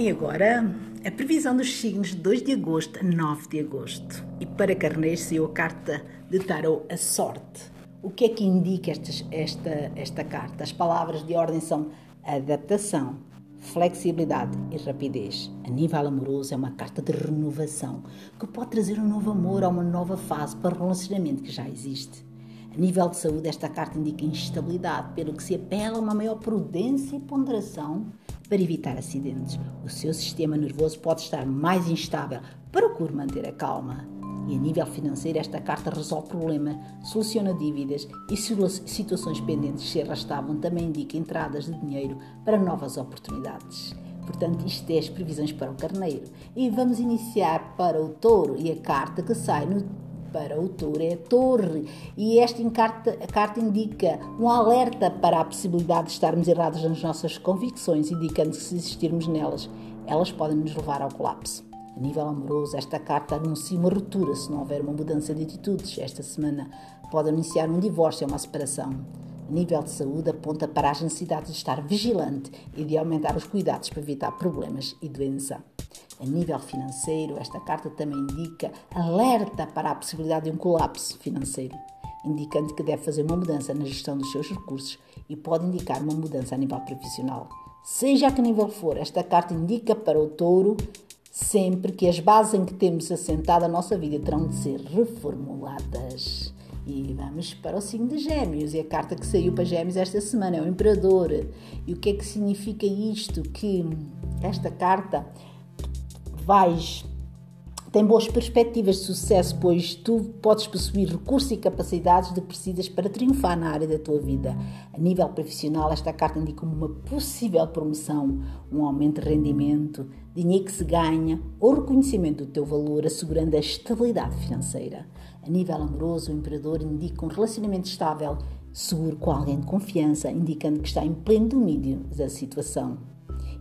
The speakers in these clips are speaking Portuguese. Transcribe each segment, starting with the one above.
E agora, a previsão dos signos de 2 de agosto a 9 de agosto. E para Carneiros saiu a carta de Tarot, a sorte. O que é que indica esta, esta, esta carta? As palavras de ordem são adaptação, flexibilidade e rapidez. A nível amoroso é uma carta de renovação que pode trazer um novo amor ou uma nova fase para o relacionamento que já existe. A nível de saúde, esta carta indica instabilidade, pelo que se apela a uma maior prudência e ponderação para evitar acidentes. O seu sistema nervoso pode estar mais instável. Procure manter a calma. E a nível financeiro, esta carta resolve problemas, soluciona dívidas e situações pendentes se arrastavam também indica entradas de dinheiro para novas oportunidades. Portanto, isto é as previsões para o carneiro. E vamos iniciar para o touro e a carta que sai no para o é torre e esta carta, carta indica um alerta para a possibilidade de estarmos errados nas nossas convicções, indicando que se existirmos nelas, elas podem nos levar ao colapso. A nível amoroso, esta carta anuncia uma ruptura se não houver uma mudança de atitudes. Esta semana pode anunciar um divórcio ou uma separação. Nível de saúde, aponta para as necessidades de estar vigilante e de aumentar os cuidados para evitar problemas e doença. A nível financeiro, esta carta também indica alerta para a possibilidade de um colapso financeiro, indicando que deve fazer uma mudança na gestão dos seus recursos e pode indicar uma mudança a nível profissional. Seja a que nível for, esta carta indica para o touro sempre que as bases em que temos assentado a nossa vida terão de ser reformuladas. E vamos para o signo de Gêmeos. E a carta que saiu para Gêmeos esta semana é o Imperador. E o que é que significa isto? Que esta carta vais tem boas perspectivas de sucesso, pois tu podes possuir recursos e capacidades de precisas para triunfar na área da tua vida. A nível profissional, esta carta indica uma possível promoção, um aumento de rendimento, dinheiro que se ganha ou reconhecimento do teu valor, assegurando a estabilidade financeira. A nível amoroso, o imperador indica um relacionamento estável, seguro com alguém de confiança, indicando que está em pleno domínio da situação.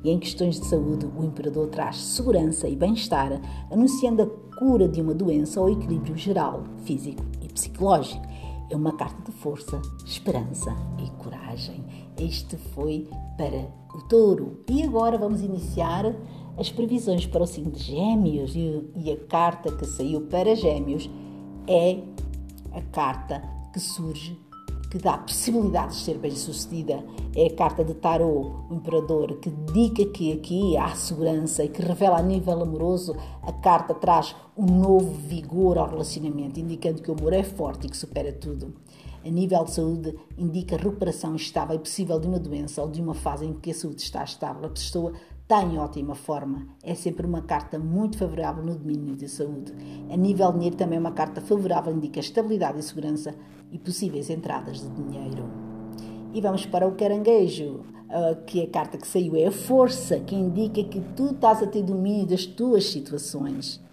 E em questões de saúde, o imperador traz segurança e bem-estar, anunciando a cura de uma doença ou equilíbrio geral, físico e psicológico. É uma carta de força, esperança e coragem. Este foi para o touro. E agora vamos iniciar as previsões para o signo de Gêmeos. E a carta que saiu para Gêmeos é a carta que surge que dá possibilidade de ser bem-sucedida. É a carta de Tarot, o Imperador, que diga que aqui há segurança e que revela a nível amoroso. A carta traz um novo vigor ao relacionamento, indicando que o amor é forte e que supera tudo. A nível de saúde, indica recuperação estável e possível de uma doença ou de uma fase em que a saúde está estável. A pessoa está em ótima forma. É sempre uma carta muito favorável no domínio da saúde. A nível de dinheiro, também é uma carta favorável, indica estabilidade e segurança e possíveis entradas de dinheiro. E vamos para o caranguejo, ah, que é a carta que saiu é a força, que indica que tu estás a ter domínio das tuas situações.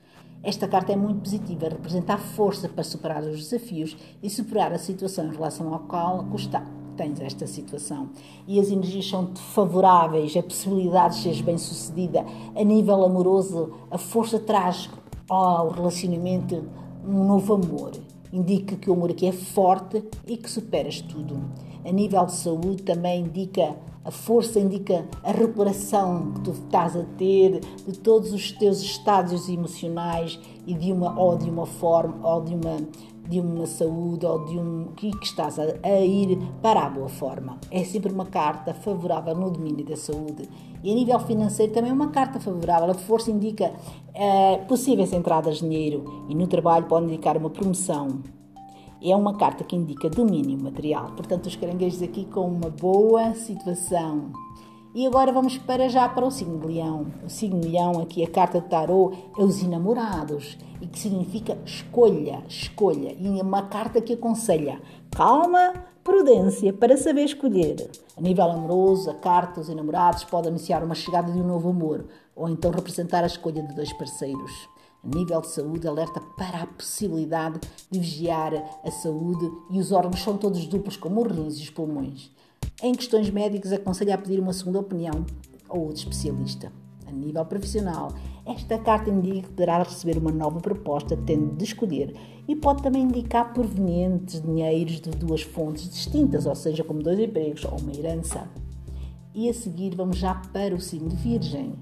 Esta carta é muito positiva, representa a força para superar os desafios e superar a situação em relação ao qual custa, tens esta situação. E as energias são favoráveis, a possibilidade de seres bem-sucedida. A nível amoroso, a força traz ao relacionamento um novo amor indica que o amor aqui é forte e que superas tudo. A nível de saúde também indica a força, indica a recuperação que tu estás a ter de todos os teus estádios emocionais e de uma ou de uma forma ou de uma de uma saúde ou de um que, que estás a, a, ir para a boa forma. É sempre uma carta favorável no domínio da saúde. E a nível financeiro também é uma carta favorável. A força indica é, possíveis entradas de dinheiro e no trabalho pode indicar uma promoção. É uma carta que indica domínio material. Portanto, os caranguejos aqui com uma boa situação e agora vamos para já para o signo de Leão. O signo de Leão, aqui a carta de tarô, é os enamorados e que significa escolha, escolha. E é uma carta que aconselha calma, prudência para saber escolher. A nível amoroso, a carta dos enamorados pode anunciar uma chegada de um novo amor ou então representar a escolha de dois parceiros. A nível de saúde, alerta para a possibilidade de vigiar a saúde e os órgãos são todos duplos, como os rins e os pulmões. Em questões médicas, aconselho a pedir uma segunda opinião a outro especialista. A nível profissional, esta carta indica que poderá receber uma nova proposta, tendo de escolher, e pode também indicar provenientes dinheiros de duas fontes distintas, ou seja, como dois empregos ou uma herança. E a seguir, vamos já para o signo de Virgem.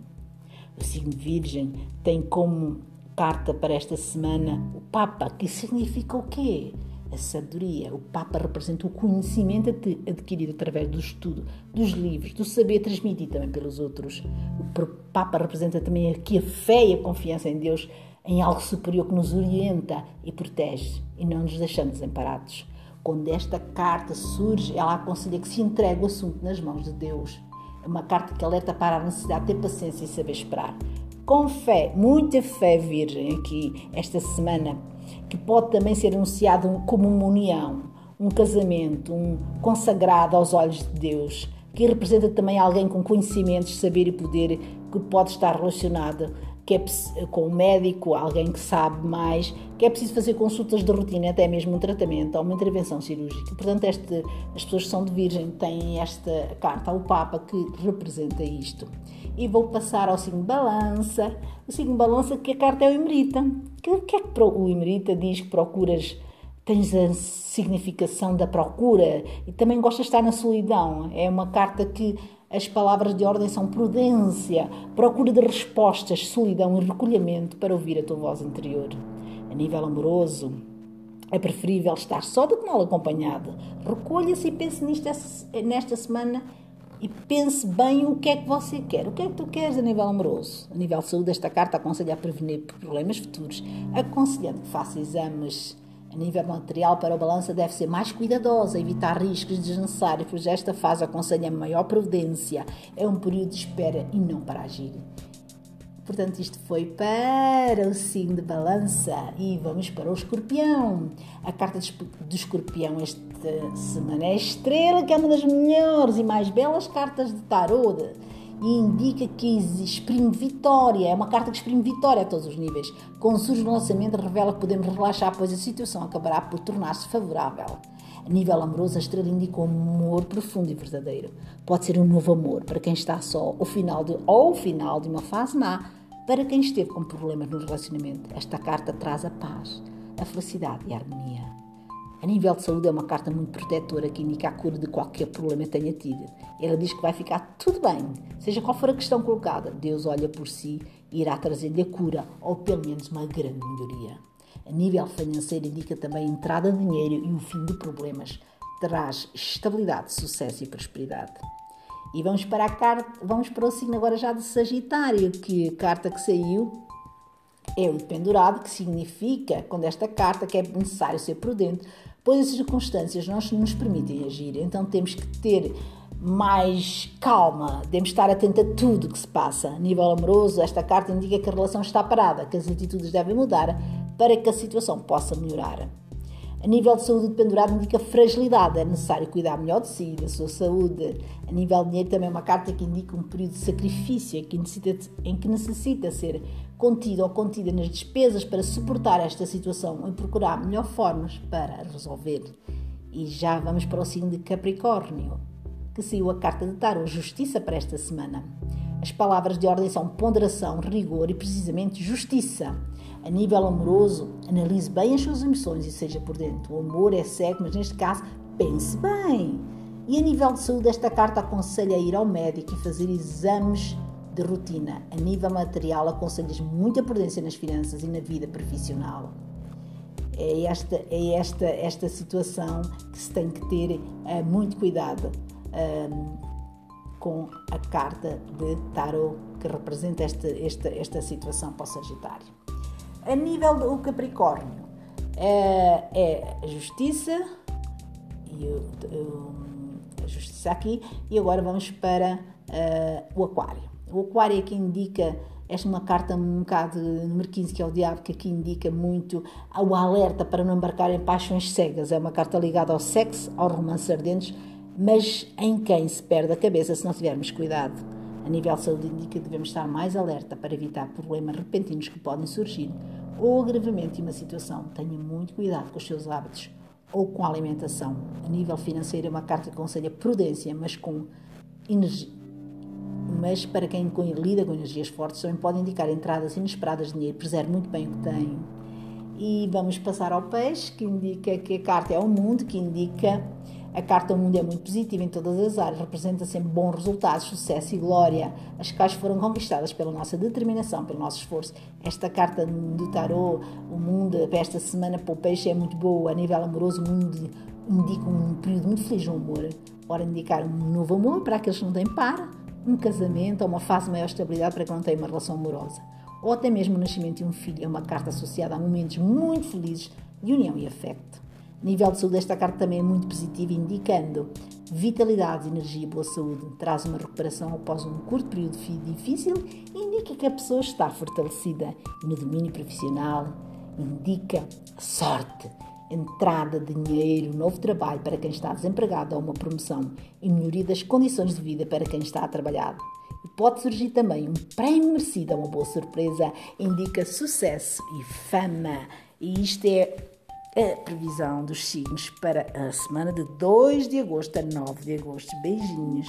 O signo Virgem tem como carta para esta semana o Papa, que significa o quê? A sabedoria. O Papa representa o conhecimento adquirido através do estudo, dos livros, do saber transmitido também pelos outros. O Papa representa também aqui a fé e a confiança em Deus, em algo superior que nos orienta e protege e não nos deixamos desamparados. Quando esta carta surge, ela aconselha que se entregue o assunto nas mãos de Deus. É uma carta que alerta para a necessidade de ter paciência e saber esperar. Com fé, muita fé, Virgem, aqui esta semana, que pode também ser anunciado como uma união, um casamento, um consagrado aos olhos de Deus, que representa também alguém com conhecimentos, saber e poder que pode estar relacionado que é com um médico, alguém que sabe mais, que é preciso fazer consultas de rotina, até mesmo um tratamento ou uma intervenção cirúrgica. Portanto, este, as pessoas que são de Virgem têm esta carta ao Papa que representa isto. E vou passar ao signo Balança. O signo Balança, que a carta é o Emerita. O que é que o Emerita diz que procuras? Tens a significação da procura e também gostas de estar na solidão. É uma carta que as palavras de ordem são prudência, procura de respostas, solidão e recolhimento para ouvir a tua voz interior. A nível amoroso, é preferível estar só do que mal acompanhado. Recolha-se e pense nisto nesta semana e pense bem o que é que você quer. O que é que tu queres a nível amoroso? A nível de saúde, esta carta aconselha a prevenir problemas futuros, aconselhando que faça exames a nível material, para o balança deve ser mais cuidadosa, evitar riscos desnecessários, pois esta fase aconselha maior prudência. É um período de espera e não para agir. Portanto, isto foi para o signo de balança e vamos para o escorpião. A carta do escorpião esta semana é a estrela, que é uma das melhores e mais belas cartas de tarot e indica que exprime vitória, é uma carta que exprime vitória a todos os níveis. Quando surge o lançamento, revela que podemos relaxar, pois a situação acabará por tornar-se favorável. A nível amoroso, a estrela indica um amor profundo e verdadeiro. Pode ser um novo amor para quem está só, o final de, ou o final de uma fase má, para quem esteve com problemas no relacionamento. Esta carta traz a paz, a felicidade e a harmonia. A nível de saúde é uma carta muito protetora que indica a cura de qualquer problema que tenha tido. Ela diz que vai ficar tudo bem, seja qual for a questão colocada. Deus olha por si e irá trazer-lhe a cura ou pelo menos uma grande melhoria. A nível financeiro indica também a entrada de dinheiro e o fim de problemas. Traz estabilidade, sucesso e prosperidade. E vamos para a carta, vamos para o signo agora já de Sagitário, que a carta que saiu é o pendurado, que significa, quando esta carta, que é necessário ser prudente, pois as circunstâncias não nos permitem agir. Então temos que ter mais calma, devemos estar atento a tudo que se passa. A nível amoroso, esta carta indica que a relação está parada, que as atitudes devem mudar para que a situação possa melhorar. A nível de saúde, o pendurado indica fragilidade, é necessário cuidar melhor de si, da sua saúde. A nível de dinheiro, também é uma carta que indica um período de sacrifício que necessita, em que necessita ser contido ou contida nas despesas para suportar esta situação e procurar melhor formas para resolver. E já vamos para o signo de Capricórnio, que saiu a carta de Tarot Justiça para esta semana. As palavras de ordem são ponderação, rigor e precisamente justiça. A nível amoroso, analise bem as suas emoções e seja por dentro. O amor é cego, mas neste caso, pense bem. E a nível de saúde, esta carta aconselha a ir ao médico e fazer exames de rotina. A nível material, aconselhas muita prudência nas finanças e na vida profissional. É esta, é esta, esta situação que se tem que ter uh, muito cuidado um, com a carta de Tarot que representa esta, esta, esta situação para o Sagitário. A nível do Capricórnio, é, é a justiça e a justiça aqui, e agora vamos para uh, o Aquário. O Aquário é que indica, esta é uma carta um bocado número 15, que é o diabo, que aqui indica muito o alerta para não embarcar em paixões cegas. É uma carta ligada ao sexo, aos romances ardentes, mas em quem se perde a cabeça se não tivermos cuidado. A nível de saúde indica que devemos estar mais alerta para evitar problemas repentinos que podem surgir ou agravamento de uma situação. Tenha muito cuidado com os seus hábitos ou com a alimentação. A nível financeiro é uma carta aconselha prudência, mas com energia, mas para quem lida com energias fortes também pode indicar entradas inesperadas de dinheiro, preserve muito bem o que tem. E vamos passar ao peixe, que indica que a carta é o mundo, que indica A carta ao mundo é muito positiva em todas as áreas, representa sempre bons resultados, sucesso e glória. As quais foram conquistadas pela nossa determinação, pelo nosso esforço. Esta carta do tarô, o mundo, para esta semana para o peixe é muito boa. A nível amoroso, o mundo indica um período muito feliz no amor. Ora, indicar um novo amor para aqueles que não têm par, um casamento ou uma fase de maior estabilidade para quem não tem uma relação amorosa. Ou até mesmo o nascimento de um filho é uma carta associada a momentos muito felizes de união e afeto. Nível de saúde, esta carta também é muito positiva, indicando vitalidade, energia e boa saúde. Traz uma recuperação após um curto período difícil e indica que a pessoa está fortalecida. E no domínio profissional, indica sorte, entrada dinheiro, novo trabalho para quem está desempregado ou uma promoção e melhoria das condições de vida para quem está a trabalhar. E pode surgir também um prémio merecido, uma boa surpresa, indica sucesso e fama. E isto é a previsão dos signos para a semana de 2 de agosto a 9 de agosto. Beijinhos!